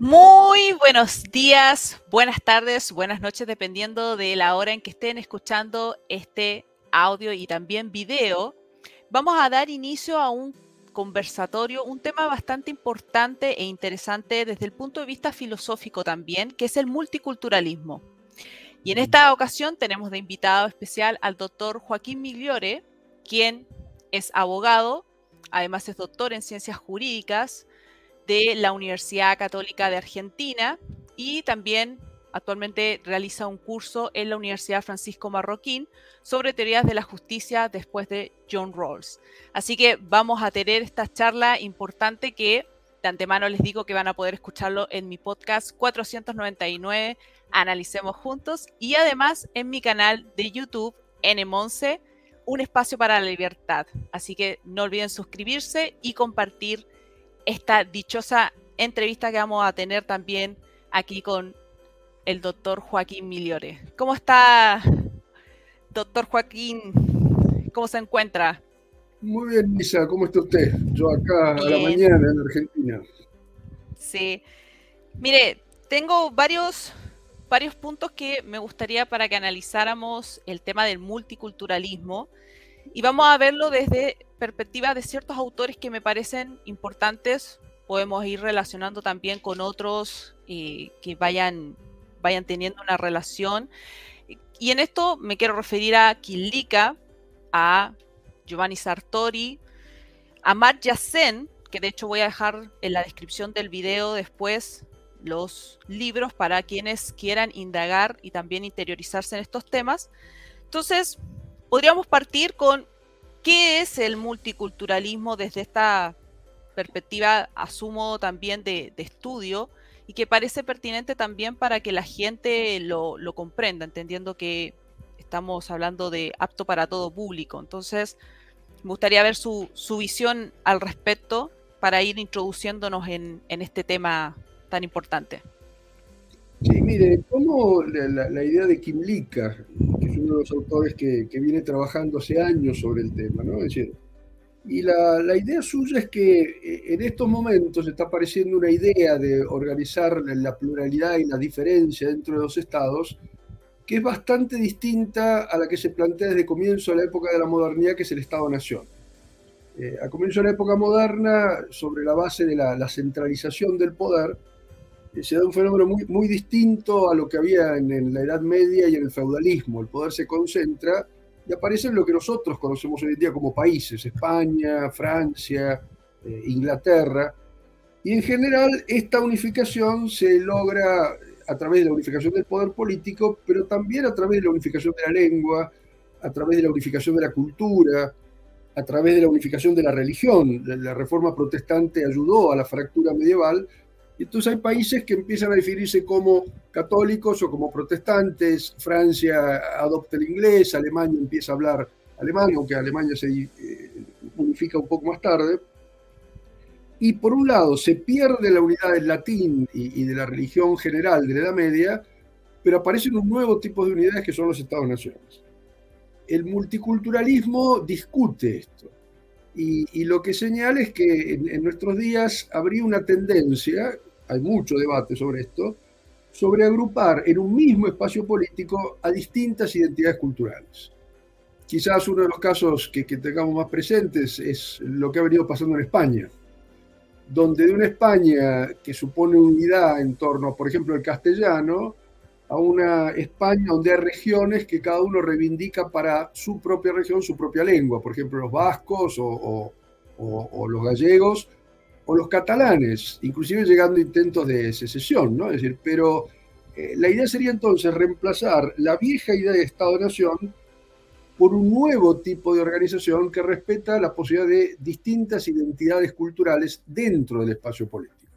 Muy buenos días, buenas tardes, buenas noches, dependiendo de la hora en que estén escuchando este audio y también video. Vamos a dar inicio a un conversatorio, un tema bastante importante e interesante desde el punto de vista filosófico también, que es el multiculturalismo. Y en esta ocasión tenemos de invitado especial al doctor Joaquín Migliore, quien es abogado, además es doctor en ciencias jurídicas de la Universidad Católica de Argentina y también actualmente realiza un curso en la Universidad Francisco Marroquín sobre teorías de la justicia después de John Rawls. Así que vamos a tener esta charla importante que de antemano les digo que van a poder escucharlo en mi podcast 499, Analicemos Juntos, y además en mi canal de YouTube, N11, un espacio para la libertad. Así que no olviden suscribirse y compartir esta dichosa entrevista que vamos a tener también aquí con el doctor Joaquín Miliore. ¿Cómo está, doctor Joaquín? ¿Cómo se encuentra? Muy bien, Lisa, ¿cómo está usted? Yo acá a la mañana en Argentina. Sí. Mire, tengo varios, varios puntos que me gustaría para que analizáramos el tema del multiculturalismo y vamos a verlo desde perspectiva de ciertos autores que me parecen importantes. Podemos ir relacionando también con otros eh, que vayan, vayan teniendo una relación. Y en esto me quiero referir a Kilika, a Giovanni Sartori, a Mark Sen, que de hecho voy a dejar en la descripción del video después los libros para quienes quieran indagar y también interiorizarse en estos temas. Entonces, podríamos partir con qué es el multiculturalismo desde esta perspectiva, asumo también de, estudio, y que parece pertinente también para que la gente lo, comprenda, entendiendo que estamos hablando de apto para todo público. Entonces, me gustaría ver su, visión al respecto para ir introduciéndonos en, este tema tan importante. Sí, mire, como la, idea de Kim Lika, que es uno de los autores que, viene trabajando hace años sobre el tema, ¿no? Es decir, y la, la, idea suya es que eh, en estos momentos está apareciendo una idea de organizar la pluralidad y la diferencia dentro de los estados que es bastante distinta a la que se plantea desde comienzo de la época de la modernidad, que es el Estado-Nación. Eh, a comienzo de la época moderna, sobre la base de la, centralización del poder, se da un fenómeno muy, muy distinto a lo que había en, la Edad Media y en el feudalismo. El poder se concentra y aparecen lo que nosotros conocemos hoy en día como países, España, Francia, eh, Inglaterra. Y en general esta unificación se logra a través de la unificación del poder político, pero también a través de la unificación de la lengua, a través de la unificación de la cultura, a través de la unificación de la religión. La, reforma protestante ayudó a la fractura medieval. Y entonces hay países que empiezan a definirse como católicos o como protestantes. Francia adopta el inglés, Alemania empieza a hablar alemán, aunque Alemania se eh, unifica un poco más tarde. Y por un lado se pierde la unidad del latín y, de la religión general de la Edad Media, pero aparecen un nuevo tipo de unidades que son los Estados-naciones. El multiculturalismo discute esto y, lo que señala es que en, nuestros días habría una tendencia, hay mucho debate sobre esto, sobre agrupar en un mismo espacio político a distintas identidades culturales. Quizás uno de los casos que, que tengamos más presentes es lo que ha venido pasando en España donde de una España que supone unidad en torno, por ejemplo, al castellano, a una España donde hay regiones que cada uno reivindica para su propia región su propia lengua, por ejemplo, los vascos o, los gallegos o los catalanes, inclusive llegando a intentos de secesión, ¿no? Es decir, pero eh, la idea sería entonces reemplazar la vieja idea de Estado-Nación por un nuevo tipo de organización que respeta la posibilidad de distintas identidades culturales dentro del espacio político.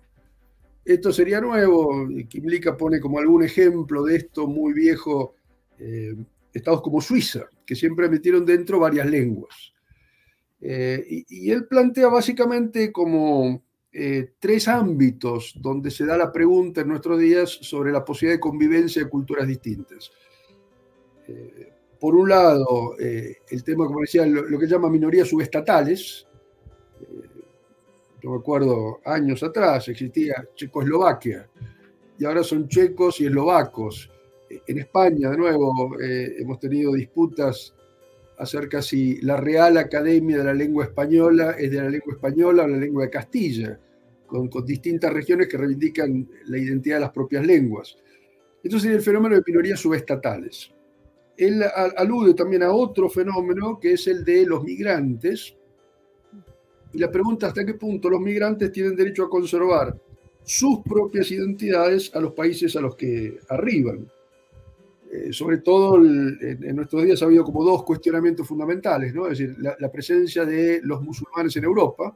Esto sería nuevo, Kimlicka pone como algún ejemplo de esto muy viejo eh, estados como Suiza, que siempre metieron dentro varias lenguas. Eh, y, él plantea básicamente como eh, tres ámbitos donde se da la pregunta en nuestros días sobre la posibilidad de convivencia de culturas distintas por un lado, eh, el tema, como decía, lo, que llama minorías subestatales, eh, Yo me acuerdo años atrás existía Checoslovaquia y ahora son checos y eslovacos. En España, de nuevo, eh, hemos tenido disputas acerca si la Real Academia de la Lengua Española es de la lengua española o la lengua de Castilla, con, distintas regiones que reivindican la identidad de las propias lenguas. Entonces, es el fenómeno de minorías subestatales. Él alude también a otro fenómeno que es el de los migrantes. Y la pregunta hasta qué punto los migrantes tienen derecho a conservar sus propias identidades a los países a los que arriban. Eh, sobre todo en, nuestros días ha habido como dos cuestionamientos fundamentales, ¿no? es decir, la, presencia de los musulmanes en Europa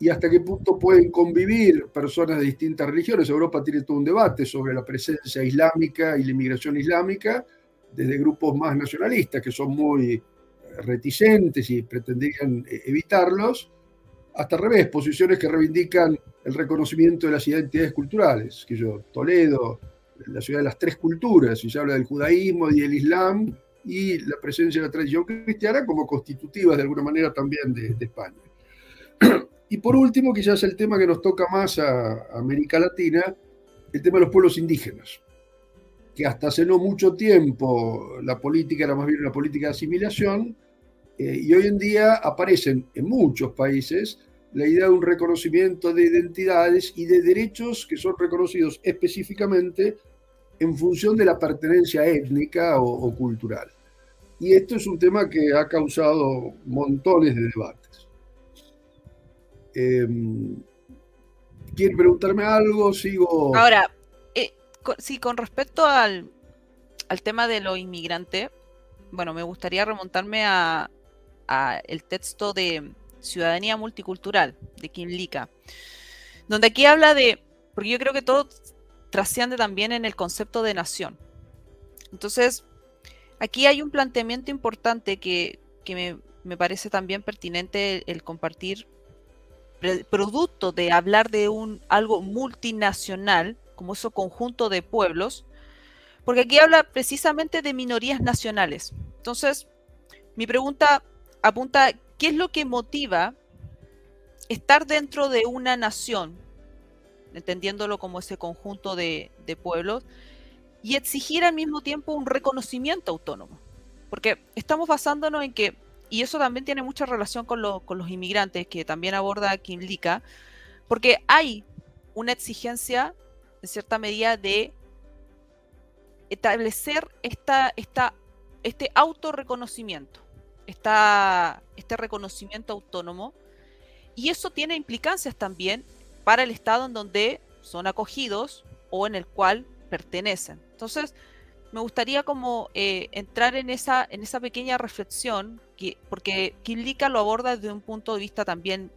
y hasta qué punto pueden convivir personas de distintas religiones. Europa tiene todo un debate sobre la presencia islámica y la inmigración islámica, desde grupos más nacionalistas que son muy eh, reticentes y pretendían eh, evitarlos, hasta al revés, posiciones que reivindican el reconocimiento de las identidades culturales, que yo, Toledo, la ciudad de las tres culturas, y se habla del judaísmo y el islam, y la presencia de la tradición cristiana como constitutiva de alguna manera también de, España. Y por último, quizás el tema que nos toca más a, América Latina, el tema de los pueblos indígenas, que hasta hace no mucho tiempo la política era más bien una política de asimilación, eh, y hoy en día aparecen en muchos países la idea de un reconocimiento de identidades y de derechos que son reconocidos específicamente en función de la pertenencia étnica o, cultural. Y esto es un tema que ha causado montones de debates. Eh, ¿Quiere preguntarme algo? Sigo. Ahora, eh, sí, con respecto al, al, tema de los inmigrantes, bueno, me gustaría remontarme a, a el texto de Ciudadanía Multicultural de Kim Lika, donde aquí habla de, porque yo creo que todo trasciende también en el concepto de nación. Entonces, aquí hay un planteamiento importante que, me, parece también pertinente el, compartir, el producto de hablar de un algo multinacional, como ese conjunto de pueblos, porque aquí habla precisamente de minorías nacionales. Entonces, mi pregunta apunta ¿Qué es lo que motiva estar dentro de una nación, entendiéndolo como ese conjunto de, pueblos, y exigir al mismo tiempo un reconocimiento autónomo? Porque estamos basándonos en que, y eso también tiene mucha relación con, los inmigrantes, que también aborda Kim Lika, porque hay una exigencia, en cierta medida, de establecer esta, esta, este autorreconocimiento este reconocimiento autónomo y eso tiene implicancias también para el estado en donde son acogidos o en el cual pertenecen. Entonces, me gustaría como eh, entrar en esa, en esa pequeña reflexión, que, porque Kilika lo aborda desde un punto de vista también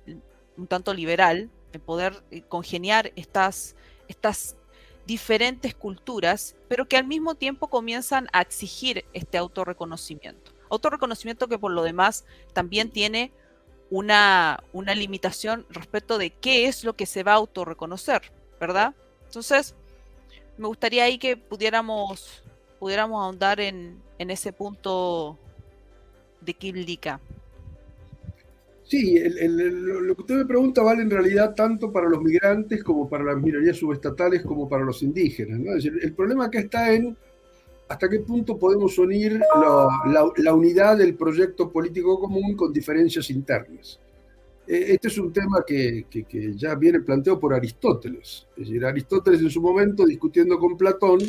un tanto liberal, de poder eh, congeniar estas, estas diferentes culturas, pero que al mismo tiempo comienzan a exigir este autorreconocimiento. Autorreconocimiento que por lo demás también tiene una, una limitación respecto de qué es lo que se va a autorreconocer, ¿verdad? Entonces, me gustaría ahí que pudiéramos, pudiéramos ahondar en, ese punto de Kiblika. Sí, lo que usted me pregunta vale en realidad tanto para los migrantes como para las minorías subestatales como para los indígenas. ¿no? Es decir, el problema acá está en hasta qué punto podemos unir la, unidad del proyecto político común con diferencias internas. E, este es un tema que, ya viene planteado por Aristóteles. Es decir, Aristóteles en su momento, discutiendo con Platón,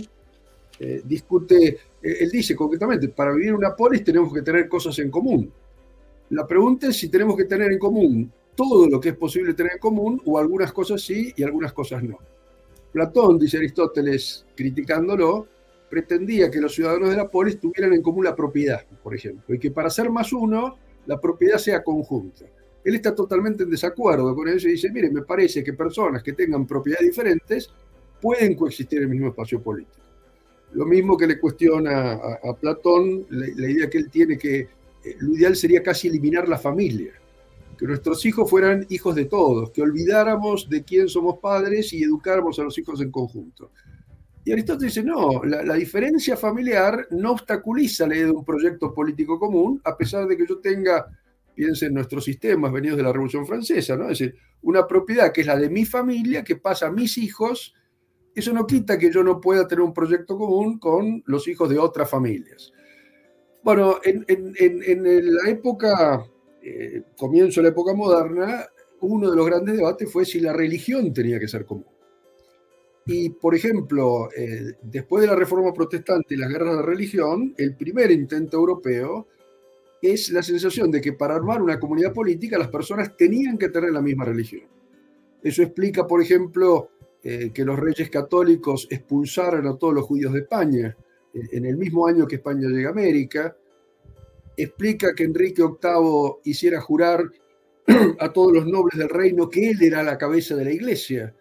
eh, discute, eh, él dice concretamente, para vivir una polis tenemos que tener cosas en común. La pregunta es si tenemos que tener en común todo lo que es posible tener en común o algunas cosas sí y algunas cosas no. Platón, dice Aristóteles, criticándolo, pretendía que los ciudadanos de la polis tuvieran en común la propiedad, por ejemplo, y que para ser más uno, la propiedad sea conjunta. Él está totalmente en desacuerdo con eso y dice, mire, me parece que personas que tengan propiedades diferentes pueden coexistir en el mismo espacio político. Lo mismo que le cuestiona a, Platón, la, idea que él tiene que eh, lo ideal sería casi eliminar la familia, que nuestros hijos fueran hijos de todos, que olvidáramos de quién somos padres y educáramos a los hijos en conjunto. Y Aristóteles dice, no, la, diferencia familiar no obstaculiza la idea de un proyecto político común, a pesar de que yo tenga piensen en nuestros sistemas venidos de la Revolución Francesa, ¿no? Es decir, una propiedad que es la de mi familia, que pasa a mis hijos, eso no quita que yo no pueda tener un proyecto común con los hijos de otras familias. Bueno, en, la época, eh, comienzo de la época moderna, uno de los grandes debates fue si la religión tenía que ser común. Y, por ejemplo, eh, después de la Reforma Protestante y las guerras de religión, el primer intento europeo es la sensación de que para armar una comunidad política las personas tenían que tener la misma religión. Eso explica, por ejemplo, eh, que los reyes católicos expulsaran a todos los judíos de España en el mismo año que España llega a América. Explica que Enrique VIII hiciera jurar a todos los nobles del reino que él era la cabeza de la iglesia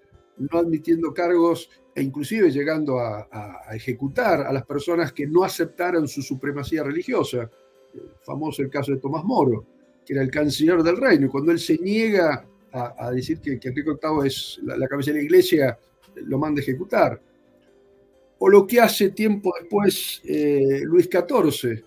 no admitiendo cargos e inclusive llegando a, ejecutar a las personas que no aceptaran su supremacía religiosa. Famoso el caso de Tomás Moro, que era el canciller del reino, y cuando él se niega a, decir que, que, Enrique VIII es la, cabeza de la iglesia, lo manda a ejecutar. O lo que hace tiempo después eh, Luis XIV,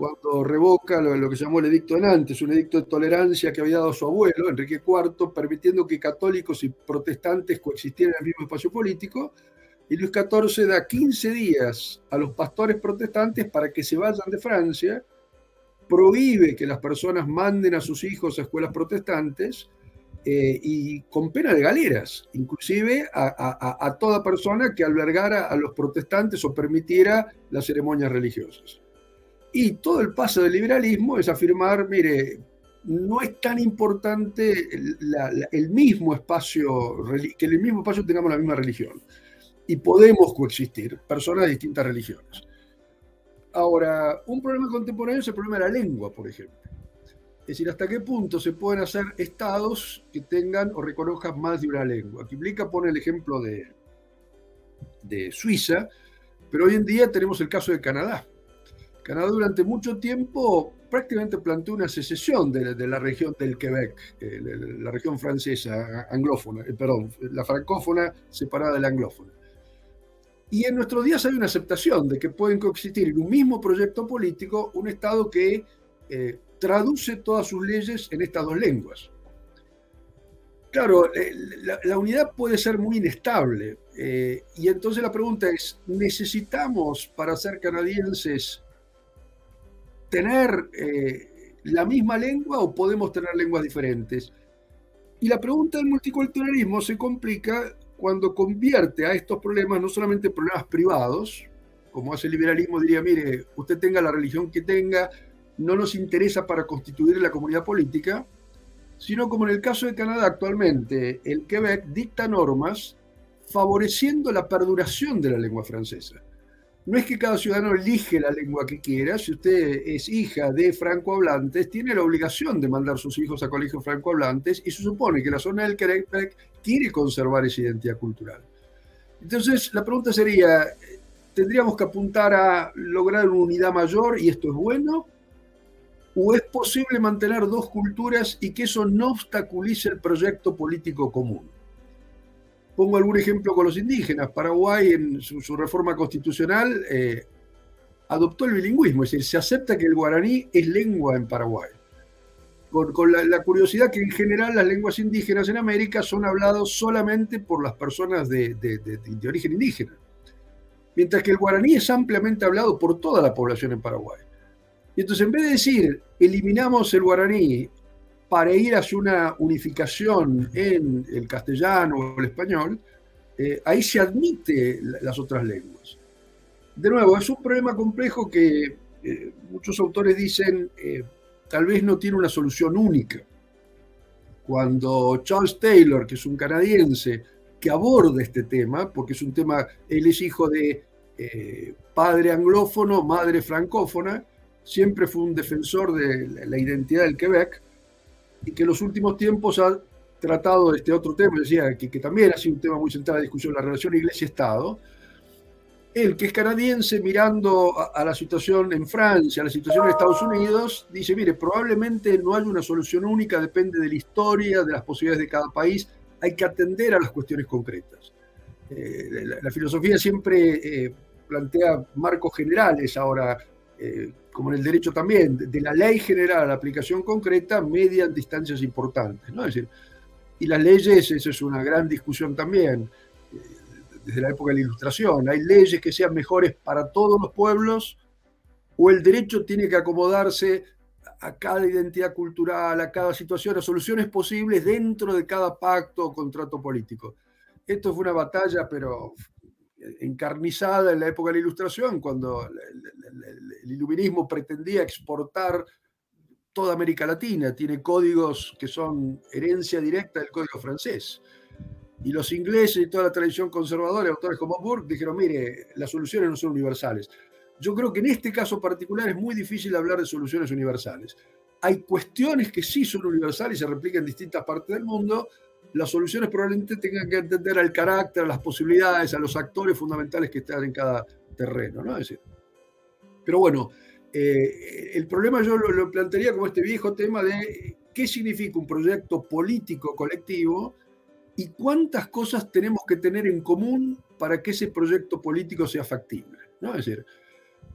cuando revoca lo, que se llamó el edicto de Nantes, un edicto de tolerancia que había dado su abuelo, Enrique IV, permitiendo que católicos y protestantes coexistieran en el mismo espacio político, y Luis XIV da 15 días a los pastores protestantes para que se vayan de Francia, prohíbe que las personas manden a sus hijos a escuelas protestantes eh, y con pena de galeras, inclusive a toda persona que albergara a los protestantes o permitiera las ceremonias religiosas. Y todo el paso del liberalismo es afirmar, mire, no es tan importante el mismo espacio, que en el mismo espacio tengamos la misma religión. Y podemos coexistir, personas de distintas religiones. Ahora, un problema contemporáneo es el problema de la lengua, por ejemplo. Es decir, hasta qué punto se pueden hacer estados que tengan o reconozcan más de una lengua. Blica pone el ejemplo de, de Suiza, pero hoy en día tenemos el caso de Canadá. Canadá durante mucho tiempo prácticamente planteó una secesión de, la región del Quebec, eh, la región francesa anglófona, eh, perdón, la francófona separada de la anglófona. Y en nuestros días hay una aceptación de que pueden coexistir en un mismo proyecto político un Estado que eh, traduce todas sus leyes en estas dos lenguas. Claro, la, unidad puede ser muy inestable. y entonces la pregunta es, ¿necesitamos para ser canadienses tener eh, la misma lengua o podemos tener lenguas diferentes? Y la pregunta del multiculturalismo se complica cuando convierte a estos problemas no solamente en problemas privados, como hace el liberalismo, diría, mire, usted tenga la religión que tenga, no nos interesa para constituir la comunidad política, sino como en el caso de Canadá actualmente, el Quebec dicta normas favoreciendo la perduración de la lengua francesa no es que cada ciudadano elige la lengua que quiera. Si usted es hija de francohablantes, tiene la obligación de mandar sus hijos a colegios francohablantes y se supone que la zona del Quebec quiere conservar esa identidad cultural. Entonces, la pregunta sería, ¿tendríamos que apuntar a lograr una unidad mayor y esto es bueno? ¿O es posible mantener dos culturas y que eso no obstaculice el proyecto político común? Pongo algún ejemplo con los indígenas. Paraguay, en su, reforma constitucional, eh, adoptó el bilingüismo, es decir, se acepta que el guaraní es lengua en Paraguay. Con, la, curiosidad que en general las lenguas indígenas en América son habladas solamente por las personas de, de origen indígena, mientras que el guaraní es ampliamente hablado por toda la población en Paraguay. Y entonces, en vez de decir eliminamos el guaraní para ir hacia una unificación en el castellano o el español, eh, ahí se admite las otras lenguas. De nuevo, es un problema complejo que eh, muchos autores dicen eh, tal vez no tiene una solución única. Cuando Charles Taylor, que es un canadiense, que aborda este tema, porque es un tema, él es hijo de padre anglófono, madre francófona, siempre fue un defensor de la identidad del Quebec, y que en los últimos tiempos ha tratado este otro tema, decía que, también ha sido un tema muy central de discusión, la relación Iglesia-Estado. Él, que es canadiense, mirando a, la situación en Francia, a la situación en Estados Unidos, dice, mire, probablemente no hay una solución única, depende de la historia, de las posibilidades de cada país, hay que atender a las cuestiones concretas. Eh, la, filosofía siempre eh, plantea marcos generales, ahora, eh, como en el derecho también, de la ley general a la aplicación concreta median distancias importantes. ¿no? Decir, y las leyes, eso es una gran discusión también, eh, desde la época de la Ilustración. Hay leyes que sean mejores para todos los pueblos o el derecho tiene que acomodarse a cada identidad cultural, a cada situación, a soluciones posibles dentro de cada pacto o contrato político. Esto fue una batalla, pero encarnizada en la época de la Ilustración, cuando el, iluminismo pretendía exportar toda América Latina, tiene códigos que son herencia directa del código francés. Y los ingleses y toda la tradición conservadora, autores como Burke, dijeron, mire, las soluciones no son universales. Yo creo que en este caso particular es muy difícil hablar de soluciones universales. Hay cuestiones que sí son universales y se replican en distintas partes del mundo. Las soluciones probablemente tengan que entender al carácter, a las posibilidades, a los actores fundamentales que están en cada terreno. ¿no? decir, pero bueno, eh, el problema yo lo, lo plantearía como este viejo tema de qué significa un proyecto político colectivo y cuántas cosas tenemos que tener en común para que ese proyecto político sea factible. ¿no? Es decir,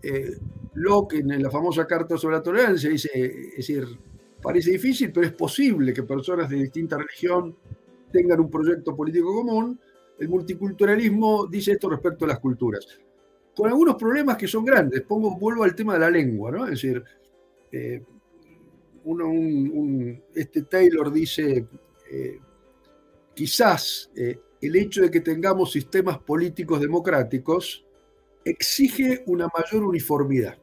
eh, Locke en la famosa Carta sobre la Tolerancia dice, es decir, parece difícil, pero es posible que personas de distinta religión tengan un proyecto político común. El multiculturalismo dice esto respecto a las culturas, con algunos problemas que son grandes. Pongo, vuelvo al tema de la lengua, ¿no? Es decir, eh, este Taylor dice, eh, quizás el hecho de que tengamos sistemas políticos democráticos exige una mayor uniformidad,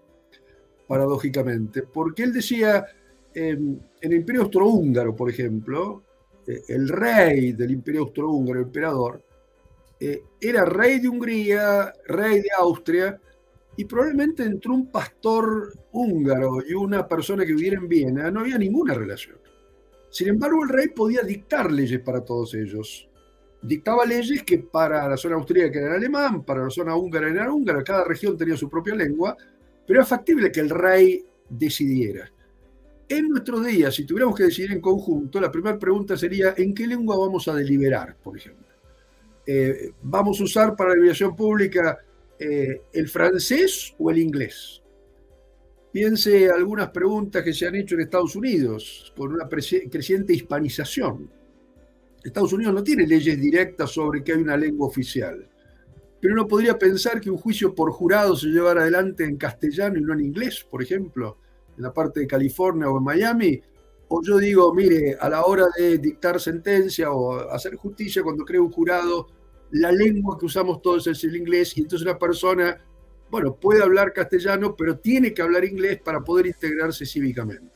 paradójicamente, porque él decía, en el Imperio Austrohúngaro, por ejemplo, eh, el rey del Imperio Austrohúngaro, el emperador, eh, era rey de Hungría, rey de Austria, y probablemente entre un pastor húngaro y una persona que viviera en Viena no había ninguna relación. Sin embargo, el rey podía dictar leyes para todos ellos dictaba leyes que para la zona austríaca era alemán, para la zona húngara era húngara, cada región tenía su propia lengua, pero era factible que el rey decidiera. En nuestros días, si tuviéramos que decidir en conjunto, la primera pregunta sería, ¿en qué lengua vamos a deliberar, por ejemplo? Eh, ¿Vamos a usar para la deliberación pública eh, el francés o el inglés? Piense algunas preguntas que se han hecho en Estados Unidos, con una creciente hispanización Estados Unidos no tiene leyes directas sobre que hay una lengua oficial, pero uno podría pensar que un juicio por jurado se llevara adelante en castellano y no en inglés, por ejemplo, en la parte de California o en Miami. O yo digo, mire, a la hora de dictar sentencia o hacer justicia, cuando crea un jurado, la lengua que usamos todos es el inglés y entonces una persona, bueno, puede hablar castellano, pero tiene que hablar inglés para poder integrarse cívicamente.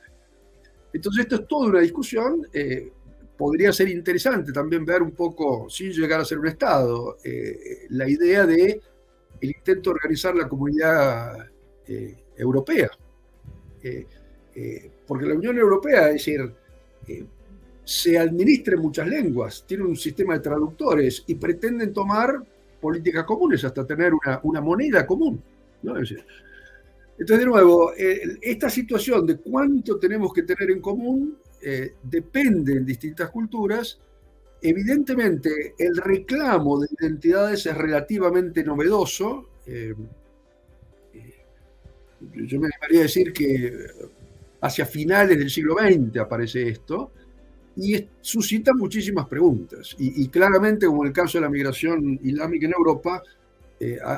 Entonces esto es toda una discusión. Eh, podría ser interesante también ver un poco, sin llegar a ser un Estado, eh, la idea de el intento de organizar la comunidad eh, europea. Eh, porque la Unión Europea, es decir, se administra en muchas lenguas, tiene un sistema de traductores y pretenden tomar políticas comunes hasta tener una, moneda común. entonces, de nuevo, esta situación de cuánto tenemos que tener en común eh, depende en distintas culturas, evidentemente el reclamo de identidades es relativamente novedoso. Eh, eh, yo me debería decir que hacia finales del siglo XX aparece esto y suscita muchísimas preguntas. Y, claramente, como en el caso de la migración islámica en Europa,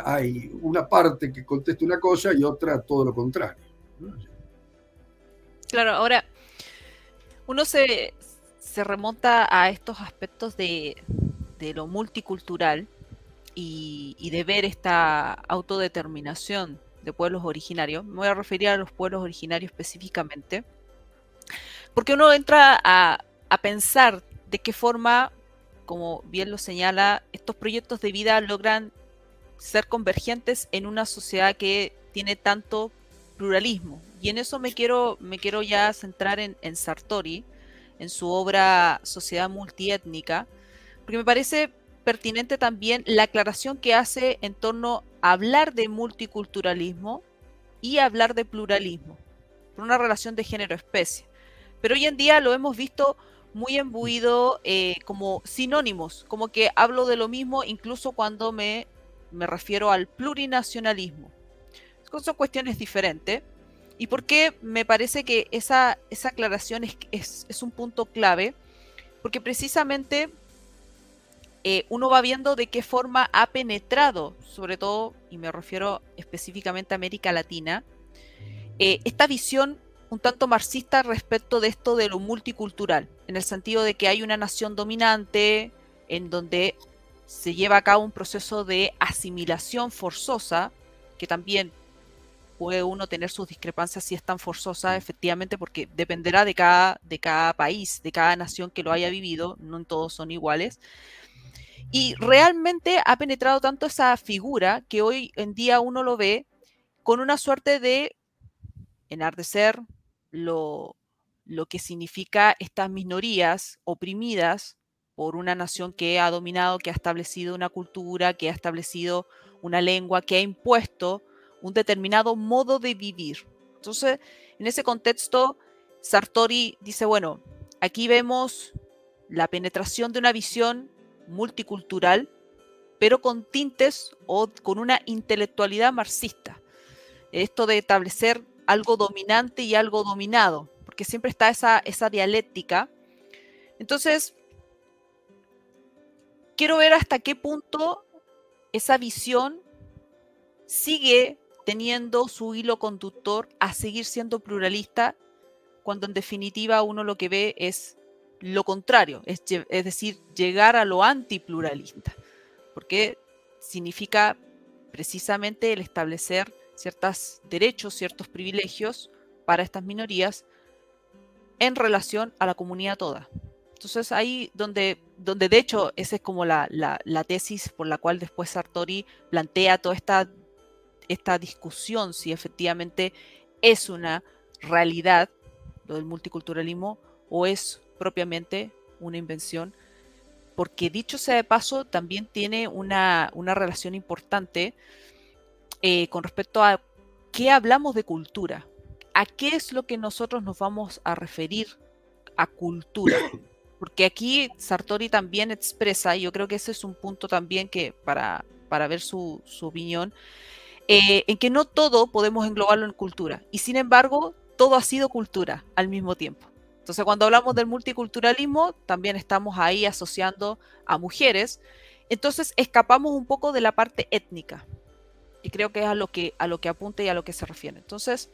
hay una parte que contesta una cosa y otra todo lo contrario. Claro, ahora uno se, remonta a estos aspectos de, lo multicultural y, de ver esta autodeterminación pueblos originarios. Me voy a referir a los pueblos originarios específicamente, porque uno entra a, a pensar de qué forma, como bien lo señala, estos proyectos de vida logran ser convergentes en una sociedad que tiene tanto pluralismo, y en eso me quiero, me quiero ya centrar en, Sartori, en su obra Sociedad Multiétnica, porque me parece pertinente también la aclaración que hace en torno a hablar de multiculturalismo y hablar de pluralismo, por una relación de género-especie. Pero hoy en día lo hemos visto muy embuido eh, como sinónimos, como que hablo de lo mismo incluso cuando me, me refiero al plurinacionalismo. Son cuestiones diferentes, ¿Y por qué me parece que esa, esa aclaración es, es, un punto clave? Porque precisamente eh, uno va viendo de qué forma ha penetrado, sobre todo, y me refiero específicamente a América Latina, eh, esta visión un tanto marxista respecto de esto de lo multicultural, en el sentido de que hay una nación dominante en donde se lleva a cabo un proceso de asimilación forzosa, que también puede uno tener sus discrepancias si es tan forzosa, efectivamente, porque dependerá de cada, de cada país, de cada nación que lo haya vivido, no todos son iguales. Y realmente ha penetrado tanto esa figura que hoy en día uno lo ve con una suerte de enardecer lo, lo que significa estas minorías oprimidas por una nación que ha dominado, que ha establecido una cultura, que ha establecido una lengua, que ha impuesto un determinado modo de vivir. Entonces, en ese contexto, Sartori dice, bueno, aquí vemos la penetración de una visión multicultural, pero con tintes o con una intelectualidad marxista. Esto de establecer algo dominante y algo dominado, porque siempre está esa, esa dialéctica. Entonces, quiero ver hasta qué punto esa visión sigue teniendo su hilo conductor a seguir siendo pluralista, cuando en definitiva uno lo que ve es lo contrario, es, es decir, llegar a lo antipluralista, porque significa precisamente el establecer ciertos derechos, ciertos privilegios para estas minorías en relación a la comunidad toda. Entonces ahí donde, donde de hecho esa es como la, tesis por la cual después Sartori plantea toda esta, esta discusión si efectivamente es una realidad lo del multiculturalismo o es propiamente una invención, porque dicho sea de paso, también tiene una, una relación importante eh, con respecto a qué hablamos de cultura, a qué es lo que nosotros nos vamos a referir a cultura. Porque aquí Sartori también expresa, y yo creo que ese es un punto también que para, para ver su, opinión, eh, en que no todo podemos englobarlo en cultura. Y sin embargo, todo ha sido cultura al mismo tiempo. Entonces, cuando hablamos del multiculturalismo, también estamos ahí asociando a mujeres. Entonces, escapamos un poco de la parte étnica, y creo que es a lo que, a apunta y a lo que se refiere. Entonces,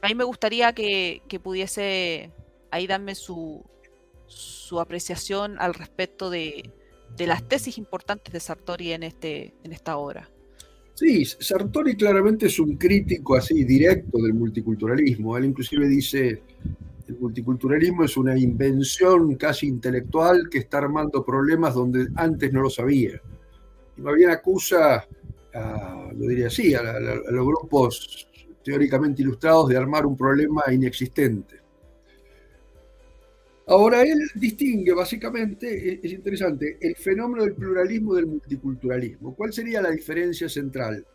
a mí me gustaría que, pudiese ahí darme su, su apreciación al respecto de, las tesis importantes de Sartori en, este, en esta obra. Sí, Sartori claramente es un crítico así directo del multiculturalismo. Él inclusive dice, el multiculturalismo es una invención casi intelectual que está armando problemas donde antes no lo sabía. Y más bien acusa lo diría así, a, los grupos teóricamente ilustrados de armar un problema inexistente. Ahora, él distingue básicamente, es interesante, el fenómeno del pluralismo del multiculturalismo. ¿Cuál sería la diferencia central?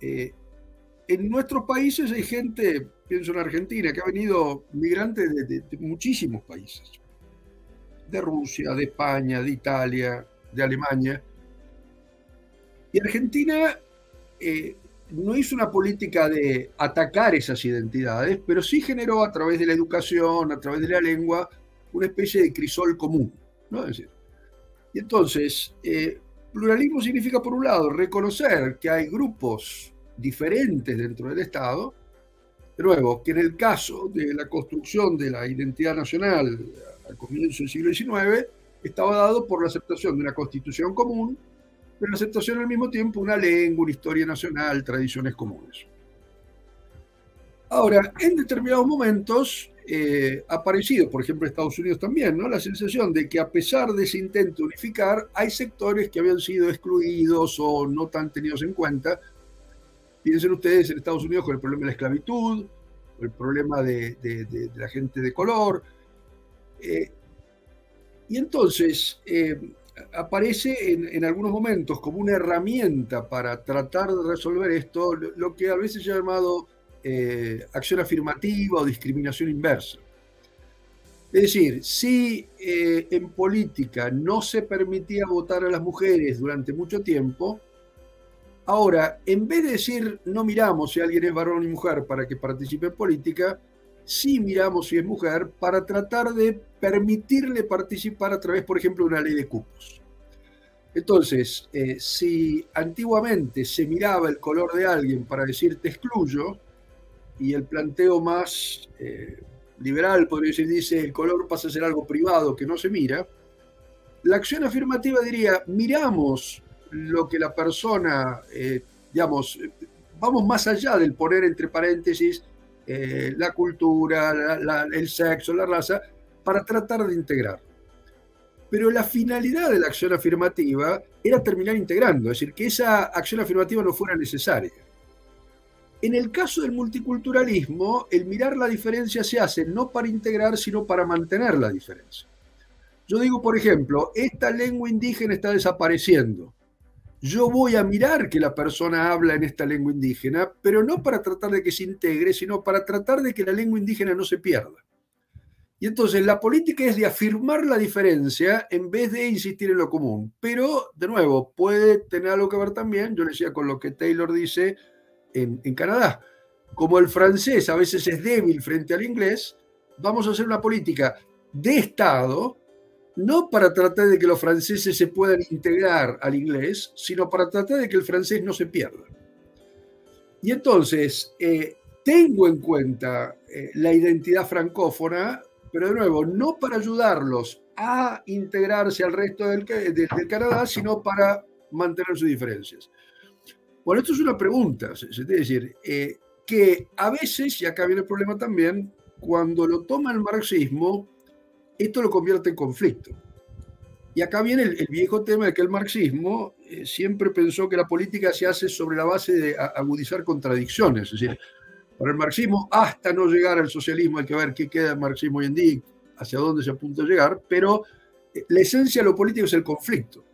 Eh, en nuestros países hay gente, pienso en Argentina, que ha venido migrantes de muchísimos países, de Rusia, de España, de Italia, de Alemania, y Argentina eh, no hizo una política de atacar esas identidades, pero sí generó a través de la educación, a través de la lengua, una especie de crisol común. ¿no? y entonces, eh, pluralismo significa, por un lado, reconocer que hay grupos diferentes dentro del Estado, de nuevo, que en el caso de la construcción de la identidad nacional al comienzo del siglo XIX, estaba dado por la aceptación de una constitución común pero la aceptación al mismo tiempo una lengua, una historia nacional, tradiciones comunes. Ahora, en determinados momentos eh, ha aparecido, por ejemplo, en Estados Unidos también, ¿no? la sensación de que a pesar de ese intento de unificar, hay sectores que habían sido excluidos o no tan tenidos en cuenta. Piensen ustedes en Estados Unidos con el problema de la esclavitud, el problema de, la gente de color. Eh, y entonces, eh, aparece en, algunos momentos como una herramienta para tratar de resolver esto, lo que a veces ha llamado eh, acción afirmativa o discriminación inversa. Es decir, si eh, en política no se permitía votar a las mujeres durante mucho tiempo, Ahora, en vez de decir no miramos si alguien es varón y mujer para que participe en política, sí miramos si es mujer para tratar de permitirle participar a través, por ejemplo, de una ley de cupos. Entonces, eh, si antiguamente se miraba el color de alguien para decir te excluyo, y el planteo más eh, liberal, podría decir, dice el color pasa a ser algo privado que no se mira, la acción afirmativa diría, miramos lo que la persona, eh, digamos, vamos más allá del poner entre paréntesis eh, la cultura, el sexo, la raza, para tratar de integrar. Pero la finalidad de la acción afirmativa era terminar integrando, es decir, que esa acción afirmativa no fuera necesaria. En el caso del multiculturalismo, el mirar la diferencia se hace no para integrar, sino para mantener la diferencia. Yo digo, por ejemplo, esta lengua indígena está desapareciendo. Yo voy a mirar que la persona habla en esta lengua indígena, pero no para tratar de que se integre, sino para tratar de que la lengua indígena no se pierda. Y entonces la política es de afirmar la diferencia en vez de insistir en lo común. Pero, de nuevo, puede tener algo que ver también, yo decía con lo que Taylor dice, en, Canadá. Como el francés a veces es débil frente al inglés, vamos a hacer una política de Estado, no para tratar de que los franceses se puedan integrar al inglés, sino para tratar de que el francés no se pierda. Y entonces, eh, tengo en cuenta eh, la identidad francófona, pero de nuevo, no para ayudarlos a integrarse al resto del, Canadá, sino para mantener sus diferencias. Bueno, esto es una pregunta, es decir, eh, que a veces, y acá viene el problema también, cuando lo toma el marxismo, esto lo convierte en conflicto. Y acá viene el, viejo tema de que el marxismo eh, siempre pensó que la política se hace sobre la base de agudizar contradicciones. Es decir, para el marxismo, hasta no llegar al socialismo, hay que ver qué queda el marxismo hoy en día y hacia dónde se apunta a llegar, pero eh, la esencia de lo político es el conflicto.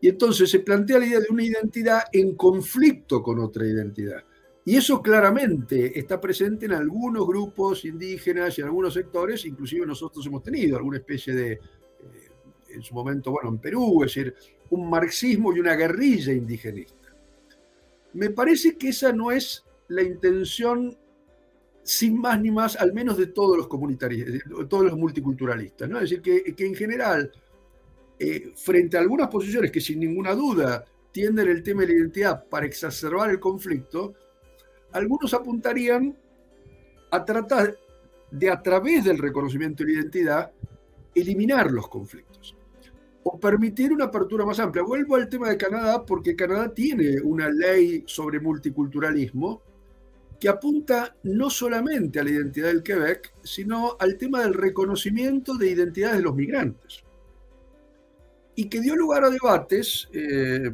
Y entonces se plantea la idea de una identidad en conflicto con otra identidad. Y eso claramente está presente en algunos grupos indígenas y en algunos sectores, inclusive nosotros hemos tenido alguna especie de, eh, en su momento, bueno, en Perú, es decir, un marxismo y una guerrilla indigenista. Me parece que esa no es la intención, sin más ni más, al menos de todos los comunitarios, todos los multiculturalistas. ¿no? Es decir, que, que en general eh, frente a algunas posiciones que sin ninguna duda tienden el tema de la identidad para exacerbar el conflicto, algunos apuntarían a tratar de a través del reconocimiento de la identidad eliminar los conflictos o permitir una apertura más amplia. Vuelvo al tema de Canadá porque Canadá tiene una ley sobre multiculturalismo que apunta no solamente a la identidad del Quebec, sino al tema del reconocimiento de identidades de los migrantes y que dio lugar a debates. Eh,